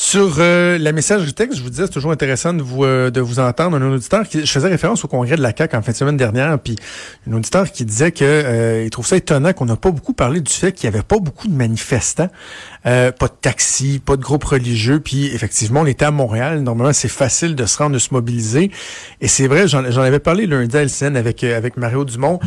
Sur euh, la messagerie texte, je vous disais, c'est toujours intéressant de vous euh, de vous entendre. Un auditeur qui je faisais référence au congrès de la CAQ en fin de semaine dernière, puis un auditeur qui disait que euh, il trouve ça étonnant qu'on n'a pas beaucoup parlé du fait qu'il y avait pas beaucoup de manifestants, pas de taxis, pas de groupes religieux, puis effectivement, on était à Montréal. Normalement, c'est facile de se rendre, de se mobiliser. Et c'est vrai, j'en avais parlé lundi à LCN avec avec Mario Dumont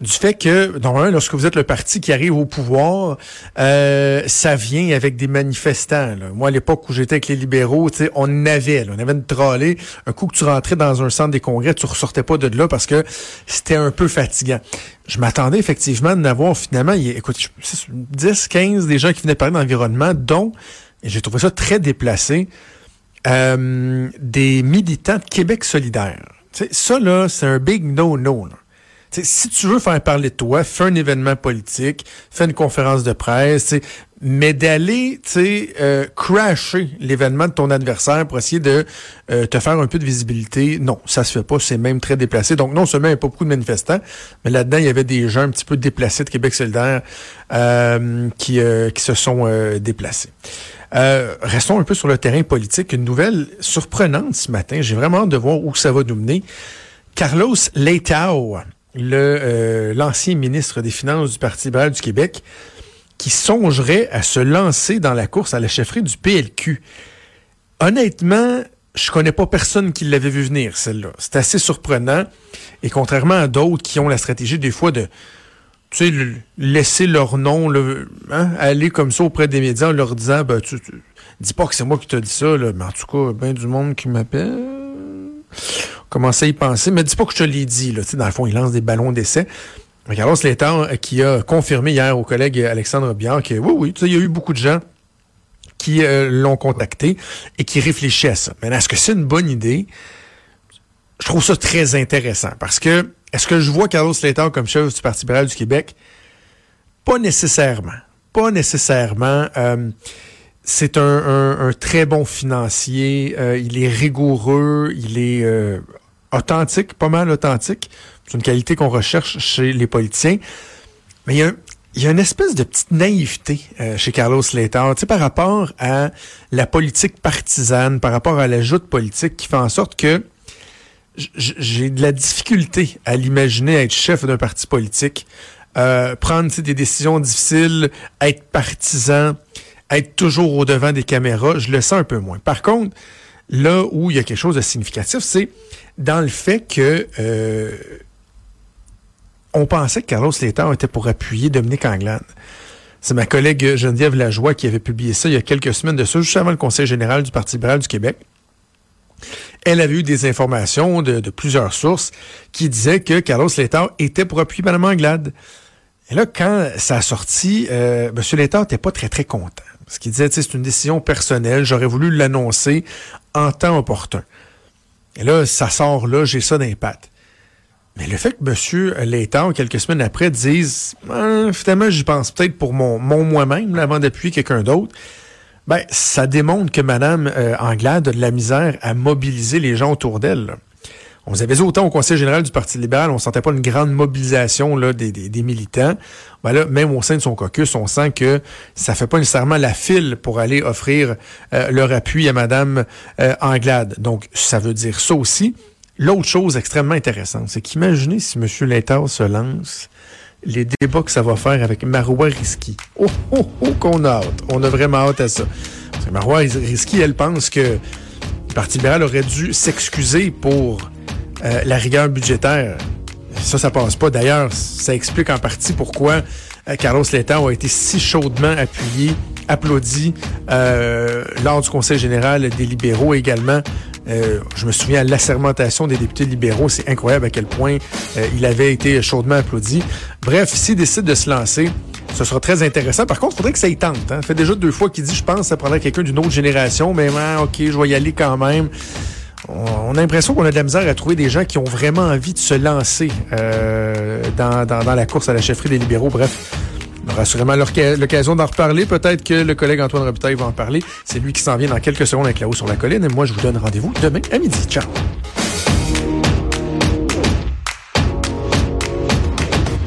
du fait que, normalement, lorsque vous êtes le parti qui arrive au pouvoir, euh, ça vient avec des manifestants. Moi, à l'époque où j'étais avec les libéraux, on avait, on avait une trollée. Un coup que tu rentrais dans un centre des congrès, tu ressortais pas de là parce que c'était un peu fatigant. Je m'attendais effectivement d'avoir finalement, écoute, 10, 15 des gens qui venaient parler d'environnement, dont, et j'ai trouvé ça très déplacé, euh, des militants de Québec solidaire. ça, là, c'est un big no-no. Si tu veux faire parler de toi, fais un événement politique, fais une conférence de presse, mais d'aller euh, crasher l'événement de ton adversaire pour essayer de euh, te faire un peu de visibilité, non, ça se fait pas, c'est même très déplacé. Donc non seulement il n'y a pas beaucoup de manifestants, mais là-dedans, il y avait des gens un petit peu déplacés de Québec solidaire euh, qui, euh, qui se sont déplacés. restons un peu sur le terrain politique. Une nouvelle surprenante ce matin. J'ai vraiment hâte de voir où ça va nous mener. Carlos Leitao, le l'ancien ministre des Finances du Parti libéral du Québec, qui songerait à se lancer dans la course à la chefferie du PLQ. Honnêtement, je connais pas personne qui l'avait vu venir, celle-là. C'est assez surprenant. Et contrairement à d'autres qui ont la stratégie des fois de tu sais, laisser leur nom hein, aller comme ça auprès des médias en leur disant ben, tu, dis pas que c'est moi qui te dit ça, mais en tout cas, ben du monde qui m'appelle. Commence à y penser, mais dis pas que je te l'ai dit. Là. Dans le fond, ils lancent des ballons d'essai. Carlos Létard euh, qui a confirmé hier au collègue Alexandre Biard que oui, oui, il y a eu beaucoup de gens qui euh, l'ont contacté et qui réfléchissent à ça. Mais est-ce que c'est une bonne idée? Je trouve ça très intéressant parce que est-ce que je vois Carlos Létard comme chef du Parti libéral du Québec? Pas nécessairement. Pas nécessairement. Euh, c'est un, très bon financier. il est rigoureux. Il est authentique, pas mal authentique. C'est une qualité qu'on recherche chez les politiciens. Mais il y a, une espèce de petite naïveté euh, chez Carlos Slater, tu sais, par rapport à la politique partisane, par rapport à la joute politique qui fait en sorte que j'ai de la difficulté à l'imaginer être chef d'un parti politique, euh, prendre des décisions difficiles, être partisan, être toujours au devant des caméras. Je le sens un peu moins. Par contre, là où il y a quelque chose de significatif, c'est dans le fait que euh, on pensait que Carlos Létard était pour appuyer Dominique Anglade. C'est ma collègue Geneviève Lajoie qui avait publié ça il y a quelques semaines de ça, juste avant le Conseil général du Parti libéral du Québec. Elle avait eu des informations de, plusieurs sources qui disaient que Carlos Létard était pour appuyer Mme Anglade. Et là, quand ça a sorti, euh, M. Létard n'était pas très, très content. Parce qu'il disait, c'est une décision personnelle, j'aurais voulu l'annoncer en temps opportun. Et là, ça sort là, j'ai ça d'impact. Mais le fait que M. Létard, quelques semaines après, dise ah, finalement, j'y pense peut-être pour mon, moi-même, avant d'appuyer quelqu'un d'autre, ben, ça démontre que Mme euh, a de la misère à mobiliser les gens autour d'elle. On vous avait autant au Conseil général du Parti libéral, on sentait pas une grande mobilisation là, des, des, militants. Ben là, même au sein de son caucus, on sent que ça fait pas nécessairement la file pour aller offrir euh, leur appui à Mme euh, Anglade. Donc, ça veut dire ça aussi. L'autre chose extrêmement intéressante, c'est qu'imaginez si M. Létard se lance, les débats que ça va faire avec Marois Risky. Oh, oh, oh, qu'on a hâte. On a vraiment hâte à ça. Parce que Marois Risky, elle pense que le Parti libéral aurait dû s'excuser pour euh, la rigueur budgétaire. Ça, ça passe pas. D'ailleurs, ça explique en partie pourquoi euh, Carlos Létard a été si chaudement appuyé applaudi euh, lors du Conseil général des libéraux également. Je me souviens à l'assermentation des députés libéraux, c'est incroyable à quel point il avait été chaudement applaudi. Bref, s'il décide de se lancer, ce sera très intéressant. Par contre, il faudrait que ça y tente. Hein. Fait déjà deux fois qu'il dit, je pense, ça prendrait quelqu'un d'une autre génération, mais ok, je vais y aller quand même. On a l'impression qu'on a de la misère à trouver des gens qui ont vraiment envie de se lancer euh, dans, la course à la chefferie des libéraux. Bref, on aura sûrement l'occasion d'en reparler. Peut-être que le collègue Antoine Robitaille va en parler. C'est lui qui s'en vient dans quelques secondes avec la haut sur la colline. Et moi, je vous donne rendez-vous demain à midi. Ciao!